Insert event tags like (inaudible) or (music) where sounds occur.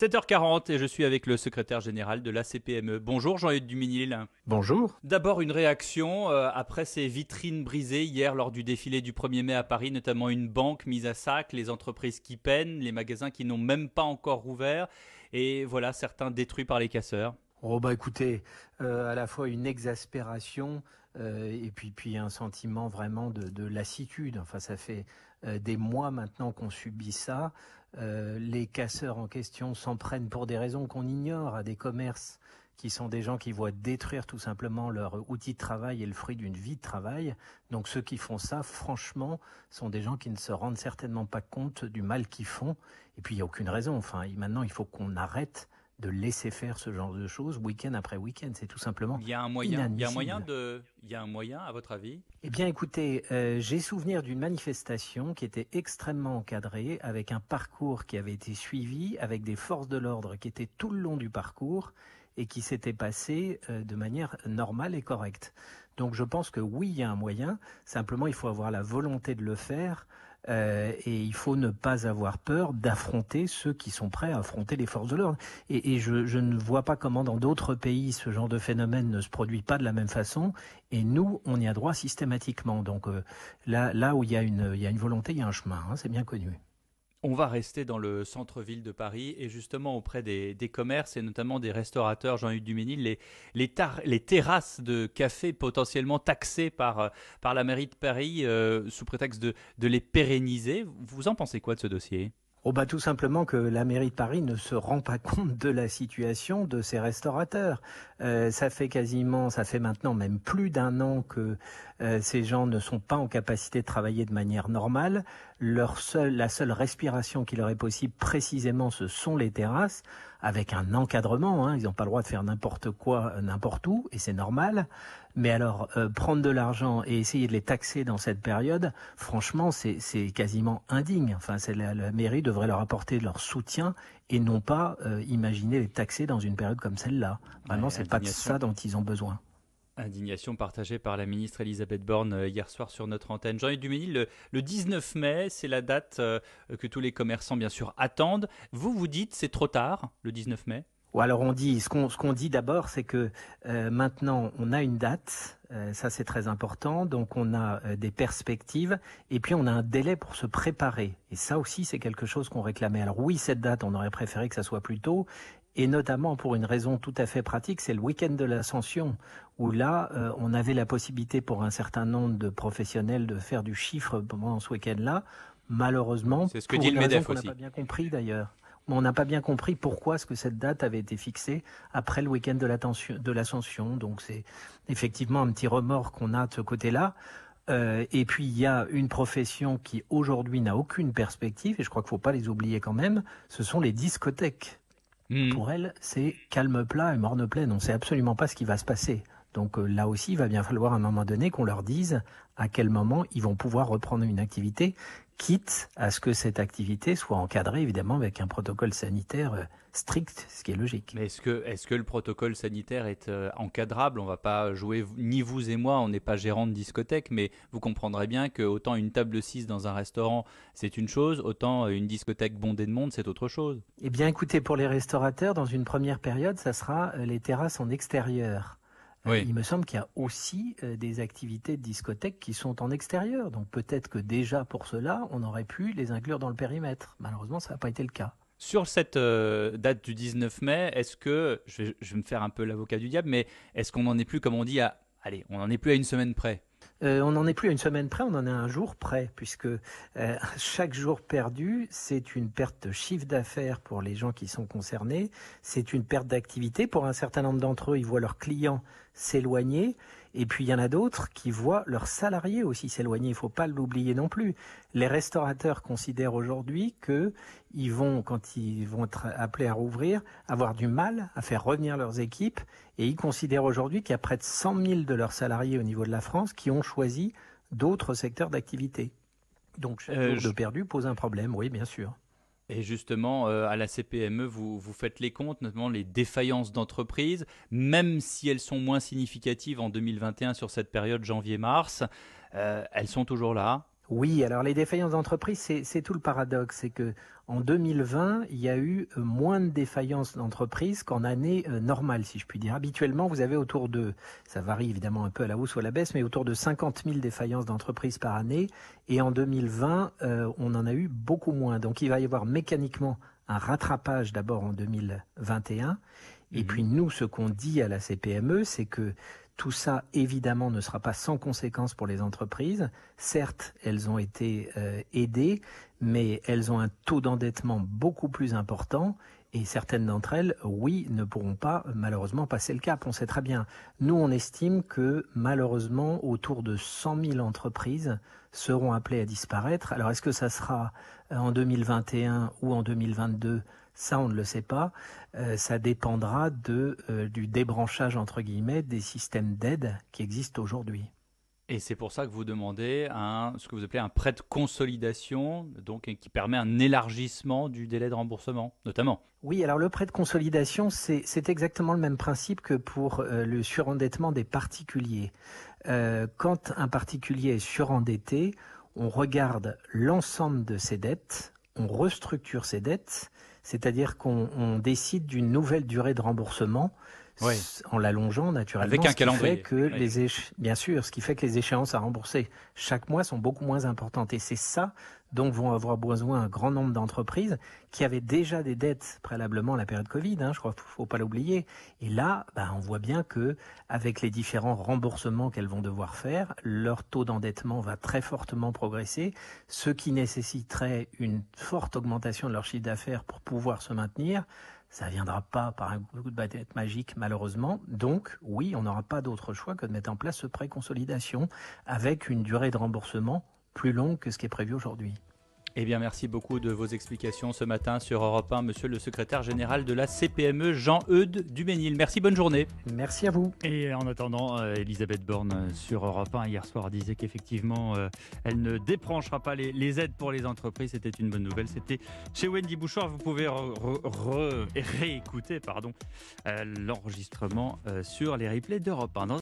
7h40 et je suis avec le secrétaire général de la CPME. Bonjour Jean-Yves Duminil. Bonjour. D'abord une réaction euh, après ces vitrines brisées hier lors du défilé du 1er mai à Paris, notamment une banque mise à sac, les entreprises qui peinent, les magasins qui n'ont même pas encore ouvert et voilà certains détruits par les casseurs. Oh bah écoutez, euh, à la fois une exaspération euh, et puis puis un sentiment vraiment de, lassitude. Enfin, ça fait des mois maintenant qu'on subit ça. Euh, les casseurs en question s'en prennent pour des raisons qu'on ignore à des commerces qui sont des gens qui voient détruire tout simplement leur outil de travail et le fruit d'une vie de travail. Donc ceux qui font ça, franchement, sont des gens qui ne se rendent certainement pas compte du mal qu'ils font. Et puis il n'y a aucune raison. Enfin, maintenant, il faut qu'on arrête de laisser faire ce genre de choses week-end après week-end. C'est tout simplement. Il y a un moyen. Il y a un moyen de. Il y a un moyen, à votre avis? Eh bien, écoutez, euh, j'ai souvenir d'une manifestation qui était extrêmement encadrée, avec un parcours qui avait été suivi, avec des forces de l'ordre qui étaient tout le long du parcours et qui s'était passé euh, de manière normale et correcte. Donc, je pense que oui, il y a un moyen. Simplement, il faut avoir la volonté de le faire. Euh, et il faut ne pas avoir peur d'affronter ceux qui sont prêts à affronter les forces de l'ordre. Et, je, ne vois pas comment dans d'autres pays ce genre de phénomène ne se produit pas de la même façon. Et nous, on y a droit systématiquement. Donc euh, là, là où il y, a une, y a une volonté, il y a un chemin. Hein, c'est bien connu. On va rester dans le centre-ville de Paris et justement auprès des, commerces et notamment des restaurateurs, Jean-Hugues Duménil, les, terrasses de café potentiellement taxées par, par la mairie de Paris euh, sous prétexte de, les pérenniser. Vous en pensez quoi de ce dossier? Oh bah tout simplement que la mairie de Paris ne se rend pas compte de la situation de ces restaurateurs. Euh, ça fait quasiment, ça fait maintenant même plus d'un an que euh, ces gens ne sont pas en capacité de travailler de manière normale. Leur seul, la seule respiration qui leur est possible précisément, ce sont les terrasses, avec un encadrement. Hein. Ils n'ont pas le droit de faire n'importe quoi, n'importe où, et c'est normal. Mais alors, euh, prendre de l'argent et essayer de les taxer dans cette période, franchement, c'est quasiment indigne. Enfin, la, la mairie devrait leur apporter leur soutien et non pas euh, imaginer les taxer dans une période comme celle-là. Vraiment, c'est pas de ça dont ils ont besoin. Indignation partagée par la ministre Elisabeth Borne euh, hier soir sur notre antenne. Jean-Yves Duménil, le, le, 19 mai, c'est la date que tous les commerçants, bien sûr, attendent. Vous, vous dites c'est trop tard, le 19 mai? Ou alors on dit, ce qu'on ce qu'on dit d'abord, c'est que euh, maintenant on a une date, euh, ça c'est très important, donc on a euh, des perspectives, et puis on a un délai pour se préparer. Et ça aussi c'est quelque chose qu'on réclamait. Alors oui, cette date, on aurait préféré que ça soit plus tôt, et notamment pour une raison tout à fait pratique, c'est le week-end de l'ascension, où là on avait la possibilité pour un certain nombre de professionnels de faire du chiffre pendant ce week-end-là. Malheureusement, c'est ce que dit le MEDEF aussi. On n'a pas bien compris d'ailleurs on n'a pas bien compris pourquoi ce que cette date avait été fixée après le week-end de l'ascension. Donc c'est effectivement un petit remords qu'on a de ce côté-là. Euh, et puis il y a une profession qui aujourd'hui n'a aucune perspective, et je crois qu'il ne faut pas les oublier quand même, ce sont les discothèques. Hmm. Pour elles, c'est calme plat et morne pleine. On ne sait absolument pas ce qui va se passer. Donc euh, là aussi, il va bien falloir à un moment donné qu'on leur dise à quel moment ils vont pouvoir reprendre une activité, quitte à ce que cette activité soit encadrée évidemment avec un protocole sanitaire euh, strict, ce qui est logique. Mais est-ce que, est que le protocole sanitaire est euh, encadrable? On va pas jouer, ni vous et moi, on n'est pas gérant de discothèque, mais vous comprendrez bien que autant une table 6 dans un restaurant, c'est une chose, autant une discothèque bondée de monde, c'est autre chose. Eh bien écoutez, pour les restaurateurs, dans une première période, ça sera les terrasses en extérieur. Il me semble qu'il y a aussi euh, des activités de discothèque qui sont en extérieur. Donc peut-être que déjà pour cela, on aurait pu les inclure dans le périmètre. Malheureusement, ça n'a pas été le cas. Sur cette euh, date du 19 mai, est-ce que, je vais, je vais, me faire un peu l'avocat du diable, mais est-ce qu'on n'en est plus, comme on dit, à, allez, on n'en est plus à une semaine près? Euh, on n'en est plus à une semaine près, on en est à un jour près, puisque euh, (laughs) chaque jour perdu, c'est une perte de chiffre d'affaires pour les gens qui sont concernés, c'est une perte d'activité. Pour un certain nombre d'entre eux, ils voient leurs clients s'éloigner, et puis il y en a d'autres qui voient leurs salariés aussi s'éloigner. Il ne faut pas l'oublier non plus. Les restaurateurs considèrent aujourd'hui que ils vont, quand ils vont être appelés à rouvrir, avoir du mal à faire revenir leurs équipes, et ils considèrent aujourd'hui qu'il y a près de 100 000 de leurs salariés au niveau de la France qui ont choisi d'autres secteurs d'activité. Donc chaque euh, jour de perdu pose un problème, oui, bien sûr. Et justement, euh, à la CPME, vous, vous faites les comptes, notamment les défaillances d'entreprises, même si elles sont moins significatives en 2021 sur cette période janvier-mars, euh, elles sont toujours là. Oui, alors les défaillances d'entreprises, c'est tout le paradoxe, c'est que En 2020, il y a eu euh, moins de défaillances d'entreprises qu'en année euh, normale, si je puis dire. Habituellement, vous avez autour de, ça varie évidemment un peu à la hausse ou à la baisse, mais autour de 50 000 défaillances d'entreprises par année. Et en 2020, euh, on en a eu beaucoup moins. Donc il va y avoir mécaniquement un rattrapage d'abord en 2021. Et mhm. puis nous, ce qu'on dit à la CPME, c'est que tout ça, évidemment, ne sera pas sans conséquences pour les entreprises. Certes, elles ont été euh, aidées, mais elles ont un taux d'endettement beaucoup plus important. Et certaines d'entre elles, oui, ne pourront pas malheureusement passer le cap. On sait très bien. Nous, on estime que malheureusement, autour de 100 000 entreprises seront appelées à disparaître. Alors, est-ce que ça sera euh, en 2021 ou en 2022 ça, on ne le sait pas. Euh, ça dépendra de, euh, du débranchage, entre guillemets, des systèmes d'aide qui existent aujourd'hui. Et c'est pour ça que vous demandez un, ce que vous appelez un prêt de consolidation, donc qui permet un élargissement du délai de remboursement, notamment. Oui, alors le prêt de consolidation, c'est exactement le même principe que pour euh, le surendettement des particuliers. quand un particulier est surendetté, on regarde l'ensemble de ses dettes, on restructure ses dettes c'est-à-dire qu'on décide d'une nouvelle durée de remboursement en l'allongeant naturellement. Avec un calendrier. que les Bien sûr, ce qui fait que les échéances à rembourser chaque mois sont beaucoup moins importantes. Et c'est ça dont vont avoir besoin un grand nombre d'entreprises qui avaient déjà des dettes préalablement à la période Covid. Hein, je crois qu'il faut pas l'oublier. Et là, bah, on voit bien que avec les différents remboursements qu'elles vont devoir faire, leur taux d'endettement va très fortement progresser, ce qui nécessiterait une forte augmentation de leur chiffre d'affaires pour pouvoir se maintenir. Ça ne viendra pas par un coup de baguette magique, malheureusement. Donc, oui, on n'aura pas d'autre choix que de mettre en place ce prêt consolidation avec une durée de remboursement plus longue que ce qui est prévu aujourd'hui. Eh bien, merci beaucoup de vos explications ce matin sur Europe 1, monsieur le secrétaire général de la CPME, Jean-Eudes Duménil. Merci, bonne journée. Merci à vous. Et en attendant, euh, Elisabeth Borne euh, sur Europe 1 hier soir disait qu'effectivement, euh, elle ne débranchera pas les, aides pour les entreprises. C'était une bonne nouvelle. C'était chez Wendy Bouchard. Vous pouvez réécouter pardon, l'enregistrement sur les replays d'Europe 1.